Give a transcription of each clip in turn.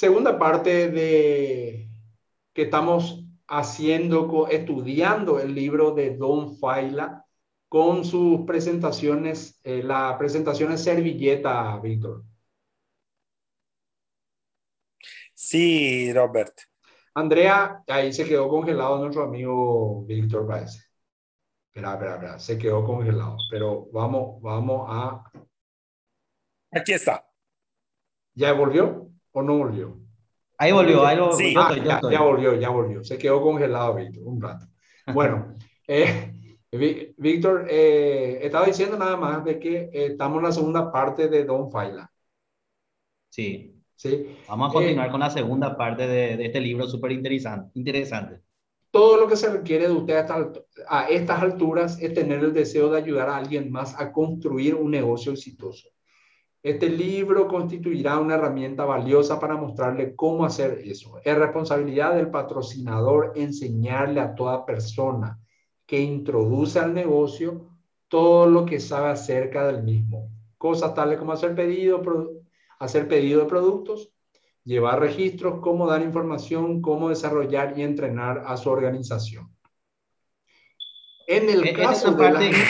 segunda parte de que estamos haciendo, estudiando el libro de Don Faila con sus presentaciones, eh, la presentación es servilleta, Víctor. Sí, Robert. Andrea, ahí se quedó congelado nuestro amigo Víctor, parece. Espera, espera, espera, se quedó congelado, pero vamos, vamos a... Aquí está. ¿Ya volvió o no volvió? Ahí volvió, ahí lo, sí. Ah, ya, ya, volvió, ya volvió. Se quedó congelado, Víctor, un rato. Bueno, eh, Víctor, eh, estaba diciendo nada más de que eh, estamos en la segunda parte de Don Faila. Sí. Sí. Vamos a continuar eh, con la segunda parte de, de este libro súper interesante, interesante. Todo lo que se requiere de usted a estas alturas es tener el deseo de ayudar a alguien más a construir un negocio exitoso. Este libro constituirá una herramienta valiosa para mostrarle cómo hacer eso. Es responsabilidad del patrocinador enseñarle a toda persona que introduce al negocio todo lo que sabe acerca del mismo. Cosas tales como hacer pedido, hacer pedido de productos, llevar registros, cómo dar información, cómo desarrollar y entrenar a su organización. En el caso de la... interesante.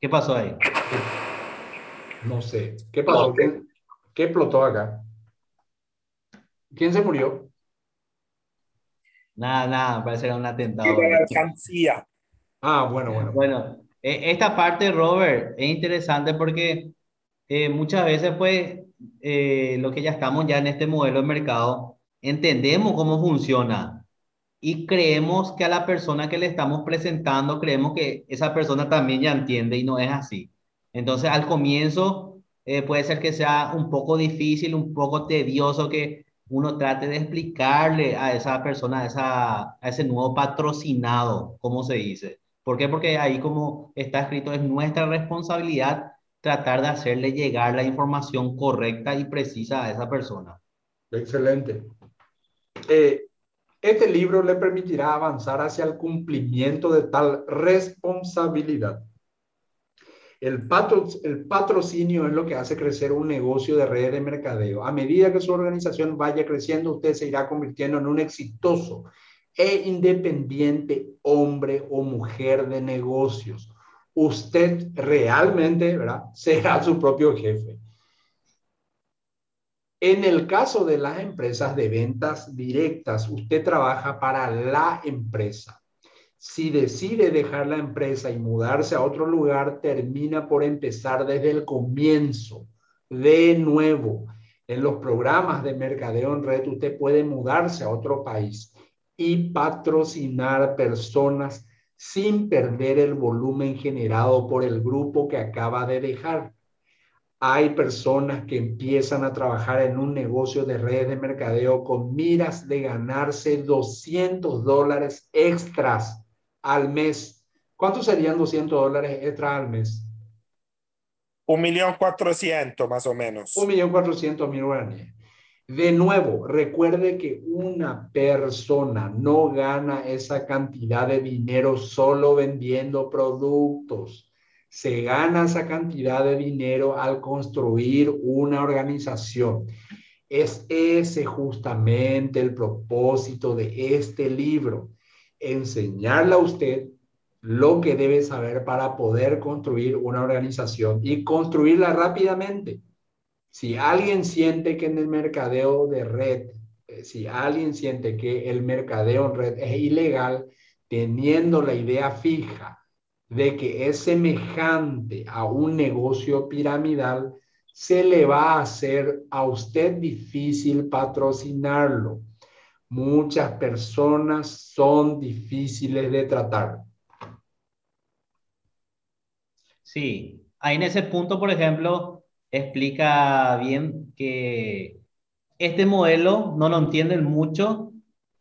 ¿Qué pasó ahí? No sé. ¿Qué pasó? ¿Qué, ¿Qué explotó acá? ¿Quién se murió? Nada, nada, parece que era un atentado. Ah, bueno, bueno. Bueno, e, esta parte, Robert, es interesante porque eh, muchas veces, pues, eh, lo que ya estamos ya en este modelo de mercado, entendemos cómo funciona y creemos que a la persona que le estamos presentando, creemos que esa persona también ya entiende y no es así. Entonces, al comienzo, eh, puede ser que sea un poco difícil, un poco tedioso que uno trate de explicarle a esa persona, a, esa, a ese nuevo patrocinado, como se dice. ¿Por qué? Porque ahí como está escrito, es nuestra responsabilidad tratar de hacerle llegar la información correcta y precisa a esa persona. Excelente. Eh, este libro le permitirá avanzar hacia el cumplimiento de tal responsabilidad. El, patrocinio es lo que hace crecer un negocio de red de mercadeo. A medida que su organización vaya creciendo, usted se irá convirtiendo en un exitoso e independiente hombre o mujer de negocios. Usted realmente será su propio jefe. En el caso de las empresas de ventas directas, usted trabaja para la empresa si decide dejar la empresa y mudarse a otro lugar, termina por empezar desde el comienzo, de nuevo. En los programas de mercadeo en red, usted puede mudarse a otro país y patrocinar personas sin perder el volumen generado por el grupo que acaba de dejar. Hay personas que empiezan a trabajar en un negocio de redes de mercadeo con miras de ganarse 200 dólares extras al mes. ¿Cuántos serían 200 dólares extra al mes? Un millón cuatrocientos más o menos. Un millón cuatrocientos mil guaraníes. De nuevo, recuerde que una persona no gana esa cantidad de dinero solo vendiendo productos. Se gana esa cantidad de dinero al construir una organización. Es ese justamente el propósito de este libro enseñarle a usted lo que debe saber para poder construir una organización y construirla rápidamente. Si alguien siente que en el mercadeo de red, eh, si alguien siente que el mercadeo en red es ilegal, teniendo la idea fija de que es semejante a un negocio piramidal, se le va a hacer a usted difícil patrocinarlo muchas personas son difíciles de tratar. Sí, ahí en ese punto, por ejemplo, explica bien que este modelo no lo entienden mucho,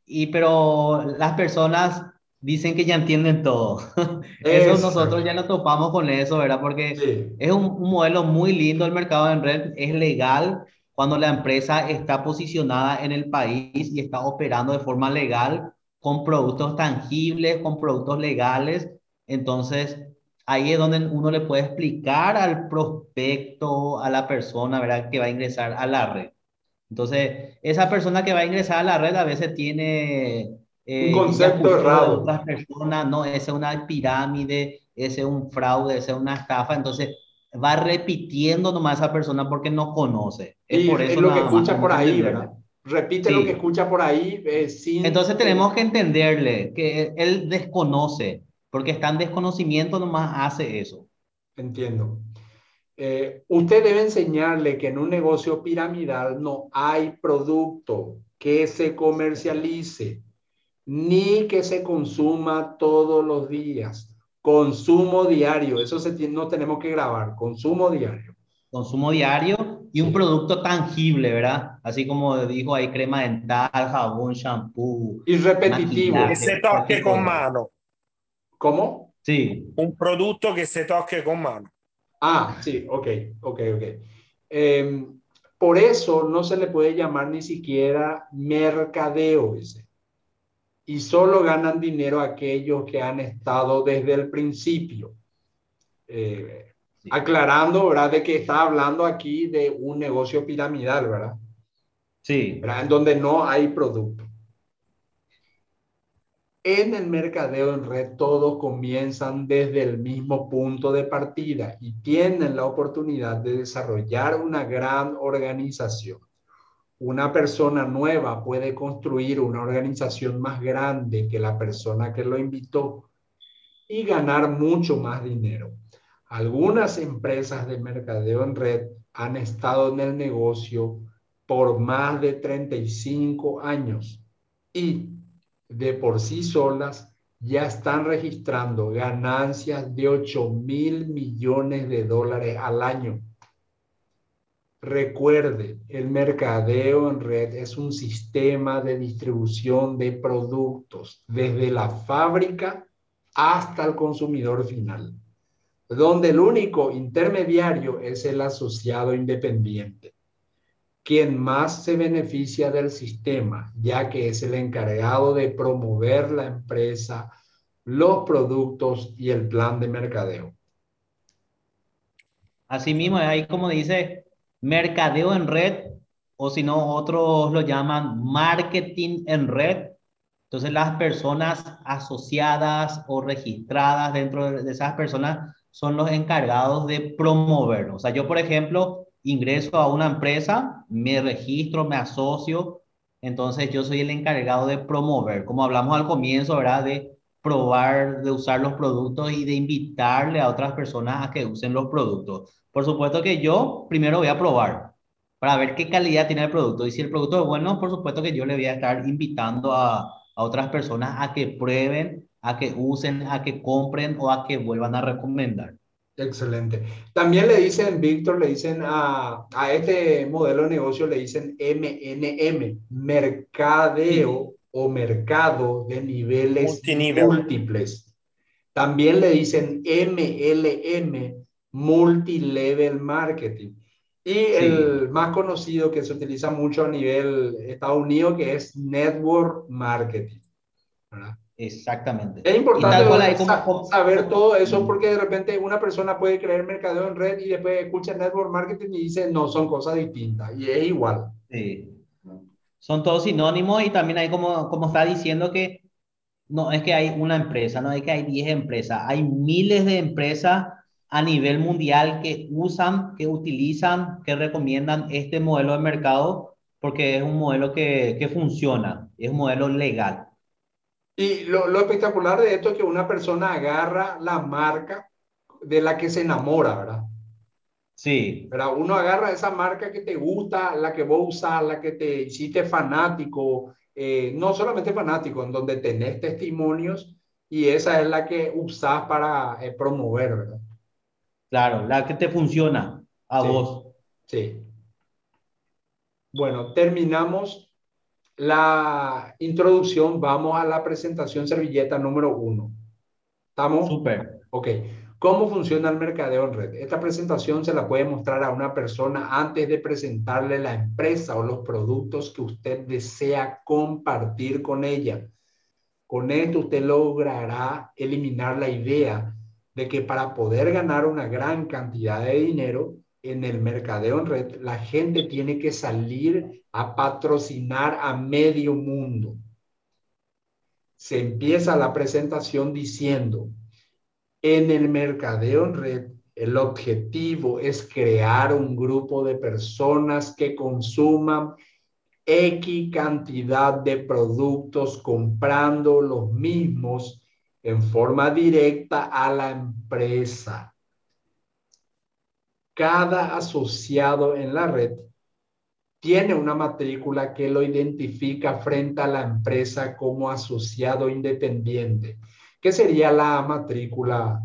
y, pero las personas dicen que ya entienden todo. Eso, nosotros ya nos topamos con eso, ¿verdad? Porque es un, un, modelo muy lindo, el mercado en red es legal, cuando la empresa está posicionada en el país y está operando de forma legal con productos tangibles, con productos legales. Entonces, ahí es donde uno le puede explicar al prospecto, a la persona, ¿verdad? Que va a ingresar a la red. Entonces, esa persona que va a ingresar a la red a veces tiene... Eh, un concepto errado. Otras personas, no, esa es una pirámide, ese es un fraude, esa es una estafa. Entonces, va repitiendo nomás a esa persona porque no conoce. Es por eso es lo que escucha por ahí, ¿verdad? Repite lo que escucha por ahí. Eh, sin... Entonces tenemos que entenderle que él desconoce, porque está en desconocimiento nomás hace eso. Entiendo. Eh, usted debe enseñarle que en un negocio piramidal no hay producto que se comercialice ni que se consuma todos los días. Consumo diario, eso se no tenemos que grabar, consumo diario. Consumo diario y un producto tangible, ¿verdad? Así como dijo ahí, crema dental, jabón, shampoo. Y repetitivo. Que se toque con mano. ¿Cómo? Sí. Un producto que se toque con mano. Ah, sí, ok, ok, ok. Em, por eso no se le puede llamar ni siquiera mercadeo ese. Y solo ganan dinero aquellos que han estado desde el principio. Eh, aclarando, ¿verdad? De que está hablando aquí de un negocio piramidal, ¿verdad? Sí. ¿verdad? En donde no hay producto. En el mercadeo en red todos comienzan desde el mismo punto de partida y tienen la oportunidad de desarrollar una gran organización. Una persona nueva puede construir una organización más grande que la persona que lo invitó y ganar mucho más dinero. Algunas empresas de mercadeo en red han estado en el negocio por más de 35 años y de por sí solas ya están registrando ganancias de 8 mil millones de dólares al año. Recuerde, el mercadeo en red es un sistema de distribución de productos desde la fábrica hasta el consumidor final, donde el único intermediario es el asociado independiente quien más se beneficia del sistema, ya que es el encargado de promover la empresa, los productos y el plan de mercadeo. Asimismo, ahí como dice, mercadeo en red, o si no, otros lo llaman marketing en red. Entonces, las personas asociadas o registradas dentro de esas personas son los encargados de promover. O sea, yo, por ejemplo, ingreso a una empresa, me registro, me asocio, entonces yo soy el encargado de promover, como hablamos al comienzo, ¿verdad? De probar, de usar los productos y de invitarle a otras personas a que usen los productos. Por supuesto que yo primero voy a probar para ver qué calidad tiene el producto y si el producto es bueno, por supuesto que yo le voy a estar invitando a, a otras personas a que prueben, a que usen, a que compren o a que vuelvan a recomendar. Excelente. También le dicen, Víctor, le dicen a, a, este modelo de negocio, le dicen MNM, mercadeo o mercado de niveles múltiples. También le dicen MLM, multilevel marketing. Y el más conocido que se utiliza mucho a nivel Estados Unidos, que es network marketing. ¿verdad? Exactamente. Es importante saber todo eso porque de repente una persona puede creer mercadeo en red y después escucha network marketing y dice, no, son cosas distintas y es igual. Sí. Son todos sinónimos y también hay como, como está diciendo que no es que hay una empresa, no es que hay 10 empresas, hay miles de empresas a nivel mundial que usan, que utilizan, que recomiendan este modelo de mercado porque es un modelo que, que funciona, es un modelo legal. Y lo, lo, espectacular de esto es que una persona agarra la marca de la que se enamora, ¿verdad? Sí. Pero uno agarra esa marca que te gusta, la que vos usas, la que te hiciste fanático, eh, no solamente fanático, en donde tenés testimonios y esa es la que usás para eh, promover, ¿verdad? Claro, la que te funciona a vos. Sí. Bueno, terminamos la introducción, vamos a la presentación servilleta número uno. ¿Estamos? Súper. Ok. ¿Cómo funciona el mercadeo en red? Esta presentación se la puede mostrar a una persona antes de presentarle la empresa o los productos que usted desea compartir con ella. Con esto usted logrará eliminar la idea de que para poder ganar una gran cantidad de dinero en el mercadeo en red, la gente tiene que salir a patrocinar a medio mundo. Se empieza la presentación diciendo, en el mercadeo en red, el objetivo es crear un grupo de personas que consuman X cantidad de productos comprando los mismos en forma directa a la empresa. Cada asociado en la red tiene una matrícula que lo identifica frente a la empresa como asociado independiente. ¿Qué sería la matrícula?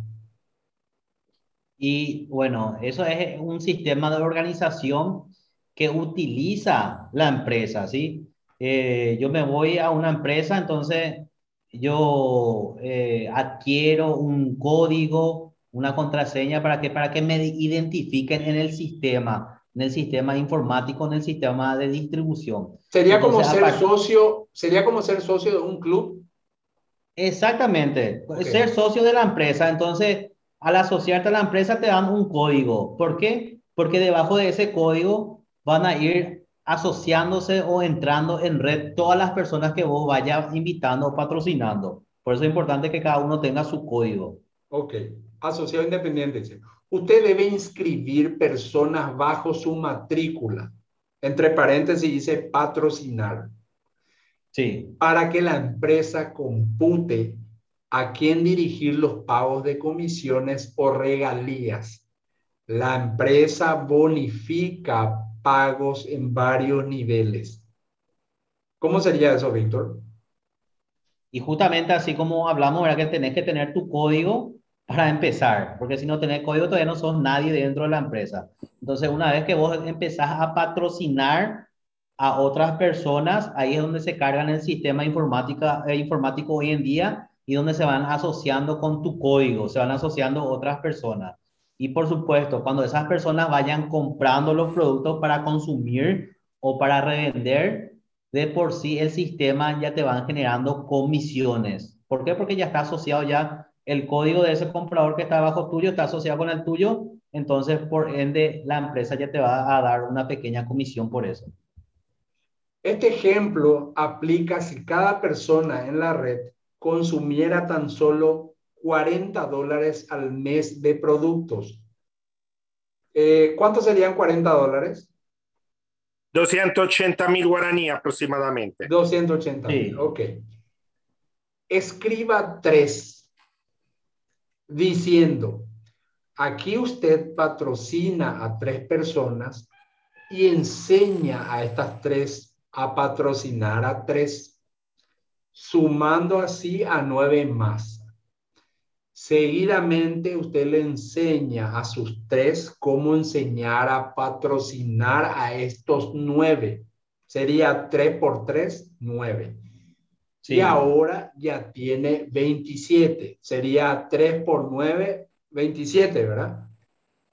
Y bueno, eso es un sistema de organización que utiliza la empresa, ¿sí? Eh, yo me voy a una empresa, entonces yo eh, adquiero un código, una contraseña para que, para que me identifiquen en el sistema, en el sistema informático, en el sistema de distribución. Sería como ser socio, sería como ser socio de un club. Exactamente, ser socio de la empresa. Entonces, al asociarte a la empresa te dan un código. ¿Por qué? Porque debajo de ese código van a ir asociándose o entrando en red todas las personas que vos vayas invitando o patrocinando. Por eso es importante que cada uno tenga su código. Ok, asociado independiente. Usted debe inscribir personas bajo su matrícula. Entre paréntesis dice patrocinar. Sí. Para que la empresa compute a quién dirigir los pagos de comisiones o regalías. La empresa bonifica pagos en varios niveles. ¿Cómo sería eso, Víctor? Y justamente así como hablamos, era que tenés que tener tu código para empezar, porque si no tenés código todavía no sos nadie dentro de la empresa. Entonces, una vez que vos empezás a patrocinar a otras personas, ahí es donde se cargan el sistema informática, eh, informático hoy en día y donde se van asociando con tu código, se van asociando otras personas. Y por supuesto, cuando esas personas vayan comprando los productos para consumir o para revender, de por sí el sistema ya te van generando comisiones. ¿Por qué? Porque ya está asociado ya el código de ese comprador que está bajo tuyo, está asociado con el tuyo, entonces por ende la empresa ya te va a dar una pequeña comisión por eso. Este ejemplo aplica si cada persona en la red consumiera tan solo 40 dólares al mes de productos. Eh, ¿Cuánto serían 40 dólares? 280 mil guaraní aproximadamente. 280 mil, ok. Escriba tres diciendo, aquí usted patrocina a tres personas y enseña a estas tres a patrocinar a tres, sumando así a nueve más. Seguidamente usted le enseña a sus tres cómo enseñar a patrocinar a estos nueve. Sería tres por tres, nueve. Y ahora ya tiene 27. Sería tres por nueve, 27, ¿verdad?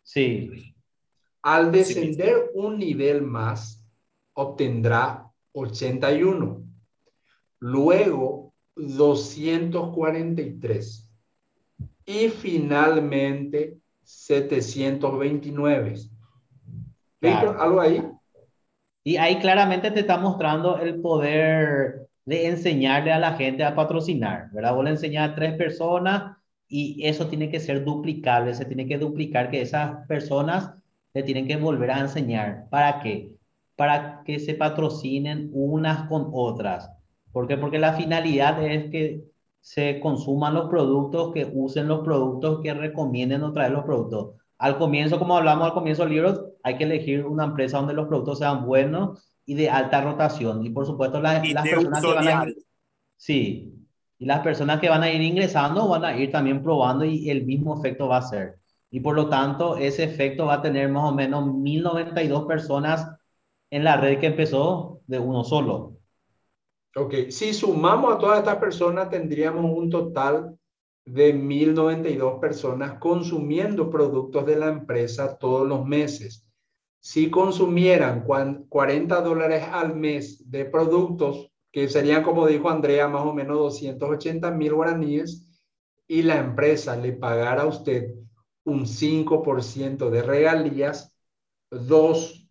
Sí. Al descender un nivel más, obtendrá 81. Luego, 243 y finalmente 729. Claro. ¿Algo ahí? Y ahí claramente te está mostrando el poder de enseñarle a la gente a patrocinar, ¿verdad? Vos le enseñar a tres personas y eso tiene que ser duplicable, se tiene que duplicar que esas personas le tienen que volver a enseñar. ¿Para qué? Para que se patrocinen unas con otras. ¿Por qué? Porque la finalidad es que se consuman los productos, que usen los productos, que recomienden o traer los productos. Al comienzo, como hablamos al comienzo del libro, hay que elegir una empresa donde los productos sean buenos y de alta rotación. Y por supuesto, las personas que van a ir, sí, y las personas que van a ir ingresando van a ir también probando y el mismo efecto va a ser. Y por lo tanto, ese efecto va a tener más o menos 1092 personas en la red que empezó de uno solo. Ok, si sumamos a todas estas personas, tendríamos un total de 1.092 personas consumiendo productos de la empresa todos los meses. Si consumieran 40 dólares al mes de productos, que serían, como dijo Andrea, más o menos 280 mil guaraníes, y la empresa le pagara a usted un 5% de regalías, 2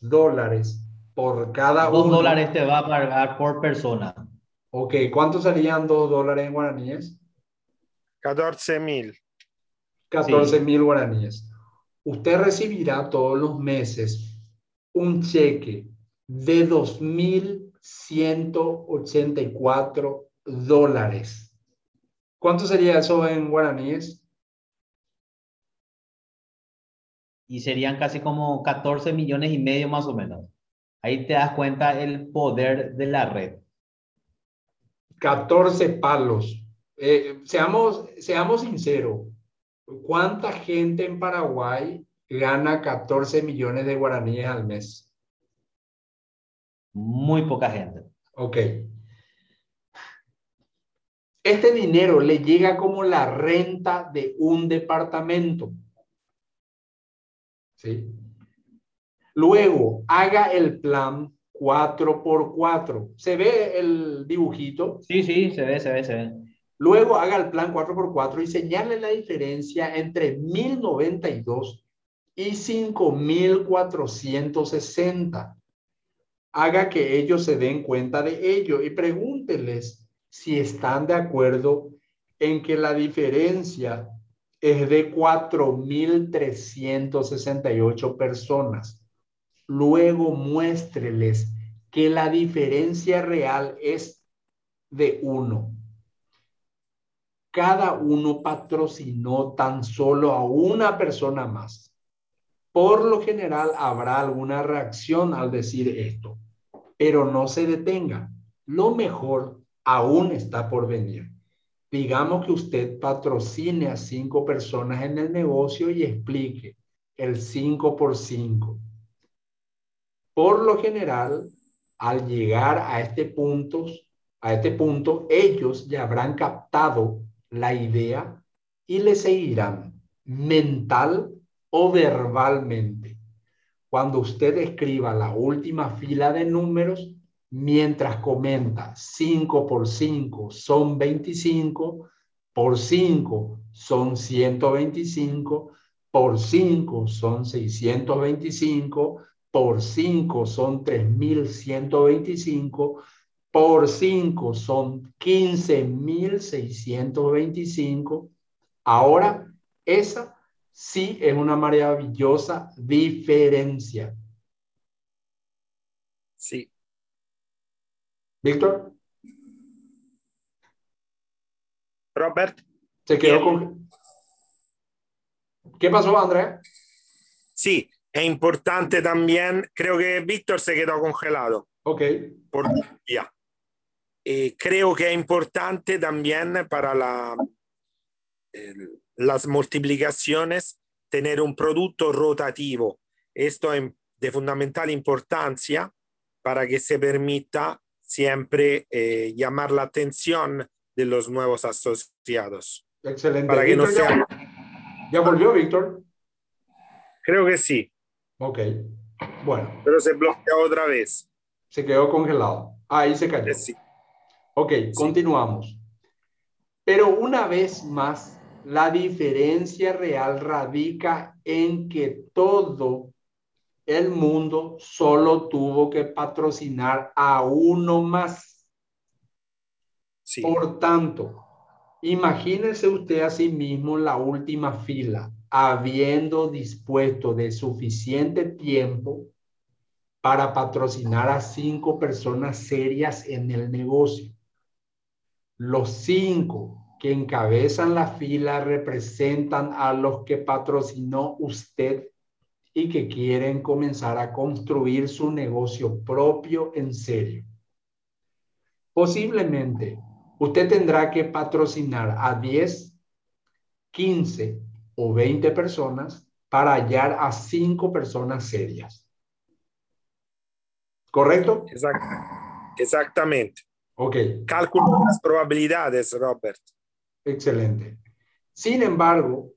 dólares por cada 2 dólares te va a pagar por persona. Ok, ¿cuánto serían 2 dólares en guaraníes? 14 mil. 14 mil guaraníes. Usted recibirá todos los meses un cheque de 2.184 dólares. ¿Cuánto sería eso en guaraníes? Y serían casi como 14 millones y medio más o menos. Ahí te das cuenta el poder de la red. 14 palos. Eh, seamos, seamos sinceros. ¿Cuánta gente en Paraguay gana 14 millones de guaraníes al mes? Muy poca gente. Ok. Este dinero le llega como la renta de un departamento. ¿Sí? Luego, haga el plan 4x4. ¿Se ve el dibujito? Sí, sí, se ve, se ve, se ve. Luego haga el plan 4x4 y señale la diferencia entre 1092 y 5460. Haga que ellos se den cuenta de ello y pregúnteles si están de acuerdo en que la diferencia es de 4.368 personas. Luego muéstreles que la diferencia real es de uno. Cada uno patrocinó tan solo a una persona más. Por lo general habrá alguna reacción al decir esto, pero no se detenga. Lo mejor aún está por venir. Digamos que usted patrocine a cinco personas en el negocio y explique el 5 por 5. Por lo general, al llegar a este punto, a este punto, ellos ya habrán captado la idea y le seguirán mental o verbalmente. Cuando usted escriba la última fila de números, mientras comenta 5 por 5 son 25, por 5 son 125, por 5 son 625, por 5 son 3125, por 5 son 15.625. Ahora, esa sí es una maravillosa diferencia. Sí. Víctor. Robert. Se quedó con... ¿Qué pasó, Andrea? Sí, es importante también, creo que Víctor se quedó congelado. Ok. Por ya. Eh, creo que es importante también para la, el, las multiplicaciones tener un producto rotativo. Esto es de fundamental importancia para que se permita siempre eh, llamar la atención de los nuevos asociados. Excelente. Para que no Víctor, sea... ya, ¿Ya volvió, Víctor? Creo que sí, Ok. Bueno, pero se bloqueó otra vez. se quedó congelado. Ahí se cayó. Eh, sí. Ok, continuamos. Pero una vez más, la diferencia real radica en que todo el mundo solo tuvo que patrocinar a uno más. Sí. Por tanto, imagínese usted a sí mismo la última fila, habiendo dispuesto de suficiente tiempo para patrocinar a cinco personas serias en el negocio. Los cinco que encabezan la fila representan a los que patrocinó usted y que quieren comenzar a construir su negocio propio en serio. Posiblemente usted tendrá que patrocinar a 10, 15 o 20 personas para hallar a cinco personas serias. ¿Correcto? Exact- exactamente. Ok. Calculo las probabilidades, Robert. Excelente. Sin embargo,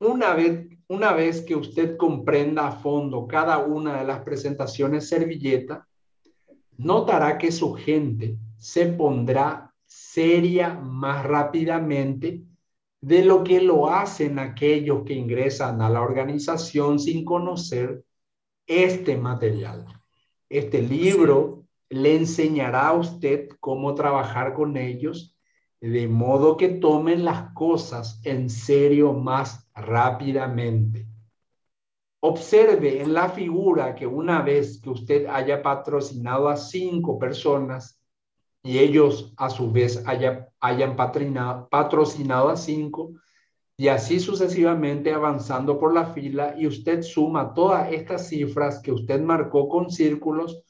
una vez, una vez que usted comprenda a fondo cada una de las presentaciones servilleta, notará que su gente se pondrá seria más rápidamente de lo que lo hacen aquellos que ingresan a la organización sin conocer este material. Este libro le enseñará a usted cómo trabajar con ellos de modo que tomen las cosas en serio más rápidamente. Observe en la figura que una vez que usted haya patrocinado a cinco personas y ellos a su vez haya, hayan patrocinado a cinco, y así sucesivamente avanzando por la fila y usted suma todas estas cifras que usted marcó con círculos,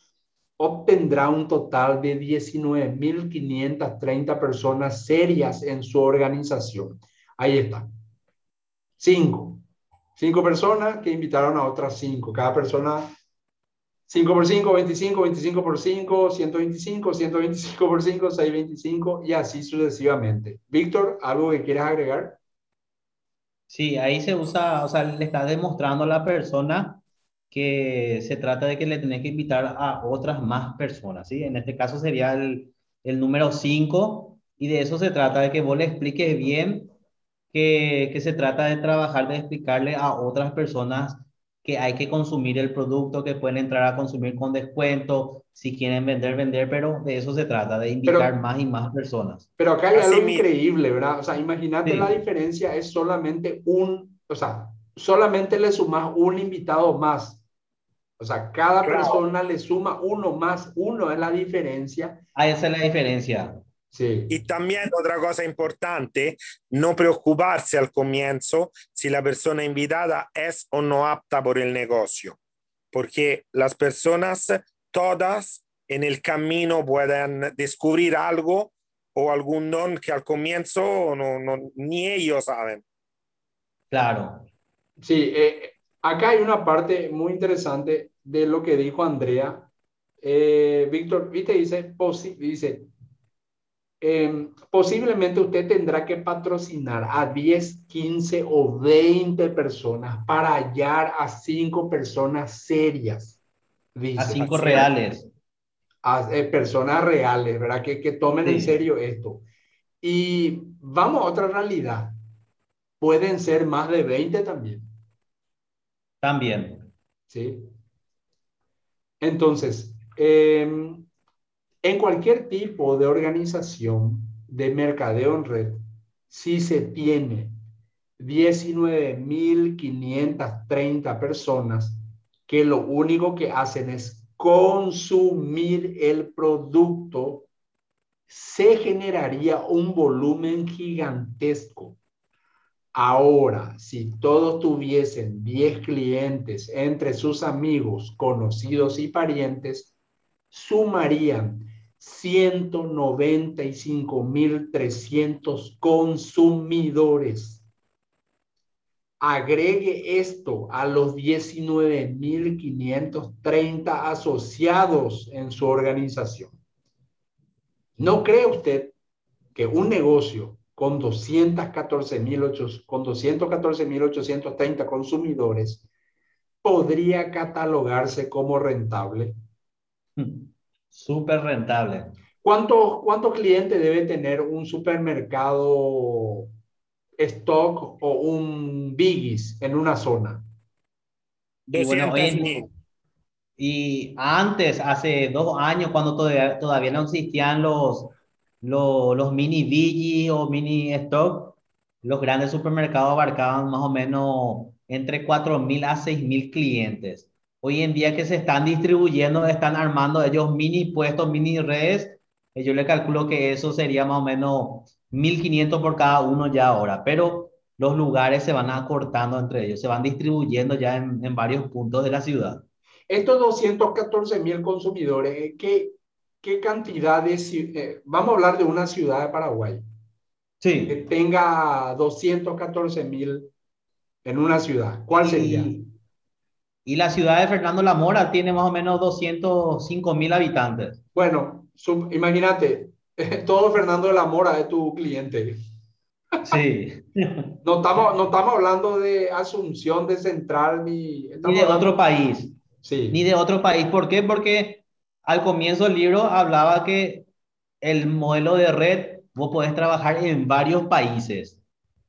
obtendrá un total de 19.530 personas serias en su organización. Ahí está. Cinco. Cinco personas que invitaron a otras cinco. Cada persona 5 por 5, 25, 25 por 5, 125, 125 por 5, 625 y así sucesivamente. Víctor, ¿algo que quieras agregar? Sí, ahí se usa, o sea, le está demostrando a la persona que se trata de que le tenés que invitar a otras más personas, ¿sí? En este caso sería el, el número 5 y de eso se trata, de que vos le expliques bien que, que se trata de trabajar, de explicarle a otras personas que hay que consumir el producto, que pueden entrar a consumir con descuento, si quieren vender, vender, pero de eso se trata, de invitar más y más personas. Pero acá hay algo increíble, ¿verdad? O sea, imagínate la diferencia, es solamente un, o sea, solamente le sumas un invitado más. O sea, cada persona le suma uno más, uno es la diferencia. Ah, esa es la diferencia. Y también otra cosa importante, no preocuparse al comienzo si la persona invitada es o no apta por el negocio, porque las personas todas en el camino pueden descubrir algo o algún don que al comienzo no, no, ni ellos saben. Claro. Sí, eh, acá hay una parte muy interesante de lo que dijo Andrea. Eh, Víctor, viste, dice, dice, Em, posiblemente usted tendrá que patrocinar a 10, 15 o 20 personas para hallar a 5 personas serias. a 5 reales. A eh, personas reales, ¿verdad? Que, que tomen en serio esto. Y vamos a otra realidad. Pueden ser más de 20 también. También. Sí. Entonces, eh, en cualquier tipo de organización de mercadeo en red, si se tiene 19.530 personas que lo único que hacen es consumir el producto, se generaría un volumen gigantesco. Ahora, si todos tuviesen 10 clientes entre sus amigos, conocidos y parientes, sumarían 195.300 consumidores. Agregue esto a los 19.530 asociados en su organización. ¿No cree usted que un negocio con 214.830 consumidores podría catalogarse como rentable? Súper rentable. ¿Cuántos cuánto clientes debe tener un supermercado stock o un Biggies en una zona? Y, antes, hace dos años, cuando todavía, todavía no existían los, los, los mini Biggies o mini stock, los grandes supermercados abarcaban más o menos entre 4.000 a 6.000 clientes hoy en día que se están distribuyendo, están armando ellos mini puestos, mini redes, eh, yo le calculo que eso sería más o menos 1500 por cada uno ya ahora, pero los lugares se van acortando entre ellos, se van distribuyendo ya en, en varios puntos de la ciudad. Estos 214 mil consumidores, ¿qué, qué cantidad de... Eh, vamos a hablar de una ciudad de Paraguay. Sí. Que tenga 214 mil en una ciudad. ¿Cuál sería? Y la ciudad de Fernando La Mora tiene más o menos 205 mil habitantes. Bueno, imagínate, todo Fernando de la Mora es tu cliente. Sí. No estamos, no estamos hablando de Asunción, de Central, ni... Ni de otro país. Sí. Ni de otro país. ¿Por qué? Porque al comienzo del libro hablaba que el modelo de red, vos podés trabajar en varios países.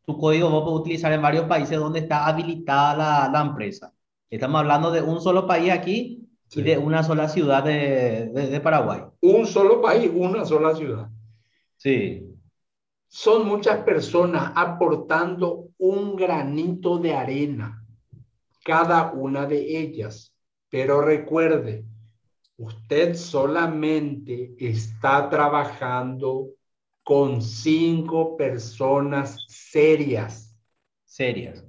tu código vos puedes utilizar en varios países donde está habilitada la, la empresa. Estamos hablando de un solo país aquí y de una sola ciudad de, de, de Paraguay. Un solo país, una sola ciudad. Sí. Son muchas personas aportando un granito de arena, cada una de ellas. Pero recuerde, usted solamente está trabajando con cinco personas serias. Serias.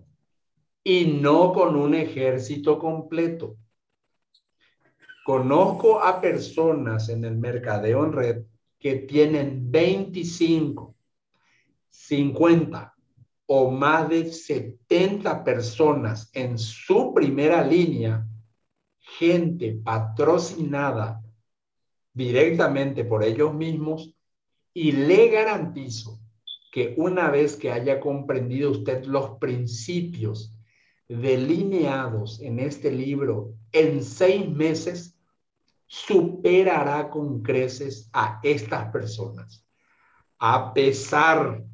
Y no con un ejército completo. Conozco a personas en el mercadeo en red que tienen 25, 50 o más de 70 personas en su primera línea, gente patrocinada directamente por ellos mismos y le garantizo que una vez que haya comprendido usted los principios delineados en este libro, en seis meses superará con creces a estas personas. A pesar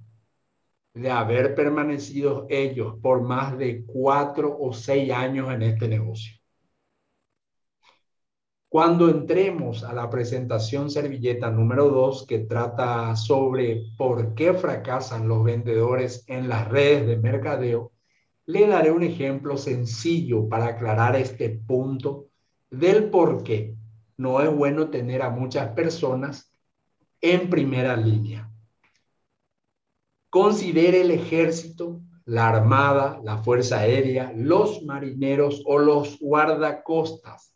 de haber permanecido ellos por más de cuatro o seis años en este negocio. Cuando entremos a la presentación servilleta número dos, que trata sobre por qué fracasan los vendedores en las redes de mercadeo, le daré un ejemplo sencillo para aclarar este punto del por qué no es bueno tener a muchas personas en primera línea. Considere el ejército, la armada, la fuerza aérea, los marineros o los guardacostas,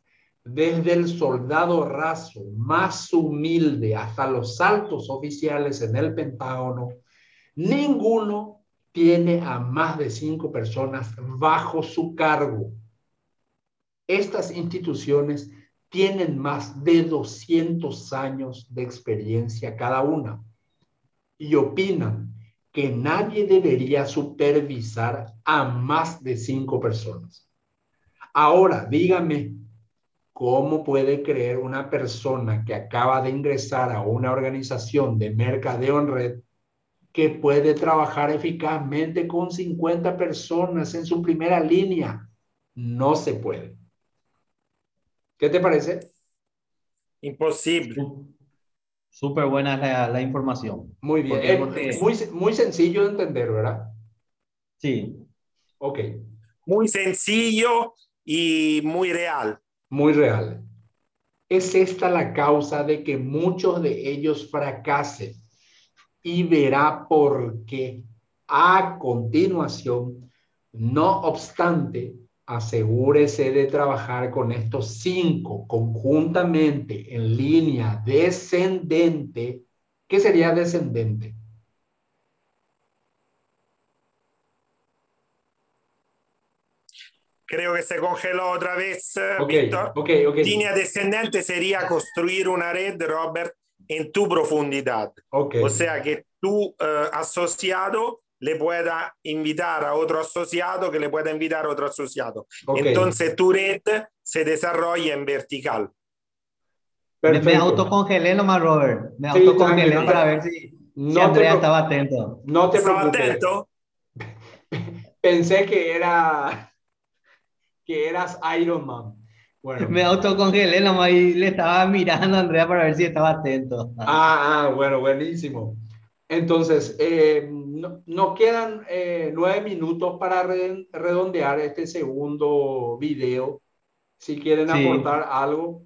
desde el soldado raso más humilde hasta los altos oficiales en el Pentágono, ninguno tiene a más de cinco personas bajo su cargo. Estas instituciones tienen más de 200 años de experiencia cada una y opinan que nadie debería supervisar a más de cinco personas. Ahora, dígame, ¿cómo puede creer una persona que acaba de ingresar a una organización de mercadeo en red que puede trabajar eficazmente con 50 personas en su primera línea? No se puede. ¿Qué te parece? Imposible. Súper buena la, la, información. Muy bien. Es muy, muy sencillo de entender, ¿verdad? Sí. Ok. Muy sencillo y muy real. Muy real. Es esta la causa de que muchos de ellos fracasen y verá por qué a continuación. No obstante, asegúrese de trabajar con estos cinco conjuntamente en línea descendente. ¿Qué sería descendente? Creo que se congeló otra vez, okay, Víctor. Okay, okay. Línea descendente sería construir una red, Robert, en tu profundidad. O sea que tu uh, asociado le pueda invitar a otro asociado que le pueda invitar a otro asociado. Okay. Entonces tu red se desarrolla en vertical. Me, me, autocongelé nomás, Robert. Me sí, autocongelé no, para ver si, no si Andrea estaba atento. No te ¿Estaba preocupes. atento? Pensé que era que eras Iron Man. Bueno. Me autocongelé nomás y le estaba mirando a Andrea para ver si estaba atento. Ah, ah bueno, buenísimo. Entonces, eh, no, no, quedan eh, nueve minutos para redondear este segundo video. Si quieren sí. aportar algo.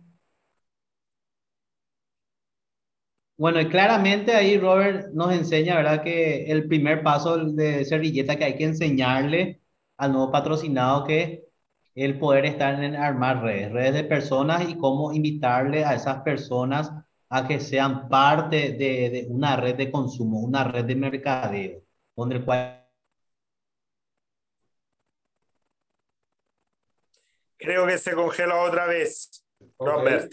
Bueno, y claramente ahí Robert nos enseña, ¿verdad? Que el primer paso de servilleta que hay que enseñarle al nuevo patrocinado que el poder estar en armar redes, redes de personas y cómo invitarle a esas personas a que sean parte de, de, una red de consumo, una red de mercadeo, donde el cual... Creo que se congeló otra vez, okay. Robert.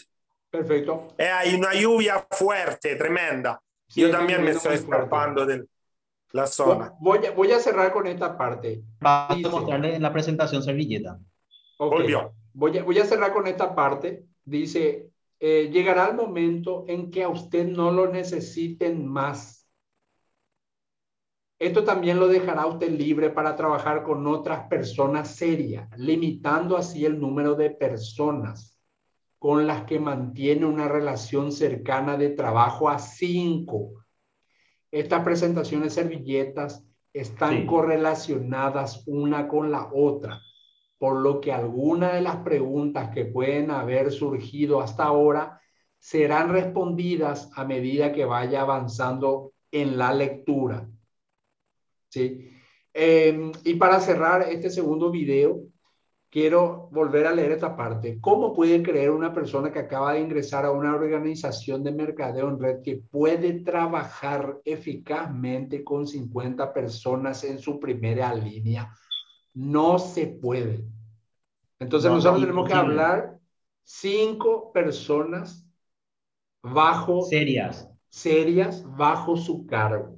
Perfecto. Eh, hay una lluvia fuerte, tremenda. Sí, Yo también me estoy escapando de la zona. Voy a, voy a cerrar con esta parte. Para mostrarle en la presentación servilleta. Okay. Volvió. Voy a, voy a cerrar con esta parte. Dice, eh, llegará el momento en que a usted no lo necesiten más. Esto también lo dejará usted libre para trabajar con otras personas serias, limitando así el número de personas con las que mantiene una relación cercana de trabajo a cinco. Estas presentaciones servilletas están Sí. correlacionadas una con la otra, por lo que algunas de las preguntas que pueden haber surgido hasta ahora serán respondidas a medida que vaya avanzando en la lectura. ¿Sí? Eh, y para cerrar este segundo video, quiero volver a leer esta parte. ¿Cómo puede creer una persona que acaba de ingresar a una organización de mercadeo en red que puede trabajar eficazmente con 50 personas en su primera línea? No se puede. Entonces No, nosotros no, tenemos que hablar cinco personas bajo Serias. serias bajo su cargo.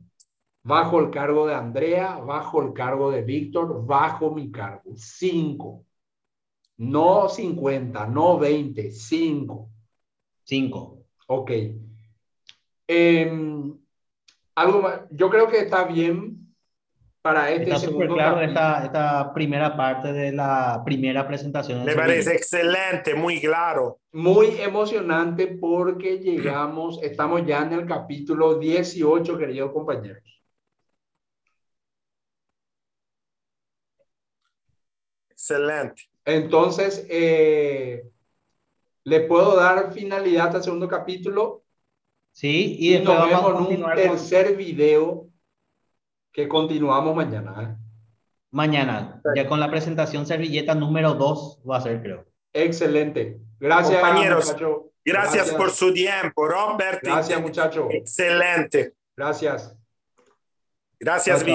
Bajo el cargo de Andrea, bajo el cargo de Víctor, bajo mi cargo. Cinco. No 50, no 20, cinco. Cinco. Ok. Em, algo más. Yo creo que está bien para este Está súper segundo claro capítulo. esta, esta primera parte de la primera presentación. Me parece excelente, muy claro. Muy emocionante porque llegamos, estamos ya en el capítulo 18, queridos compañeros. Excelente. Entonces, eh, le puedo dar finalidad al segundo capítulo Sí, y y, después nos vamos a vemos en un continuar con tercer video que continuamos mañana. ¿eh? mañana, ya con la presentación servilleta número 2 va a ser, creo. Excelente. Gracias, Compañeros, muchacho. Gracias, por su tiempo, Robert. Gracias, muchacho. Excelente. Gracias. Gracias. Víctor.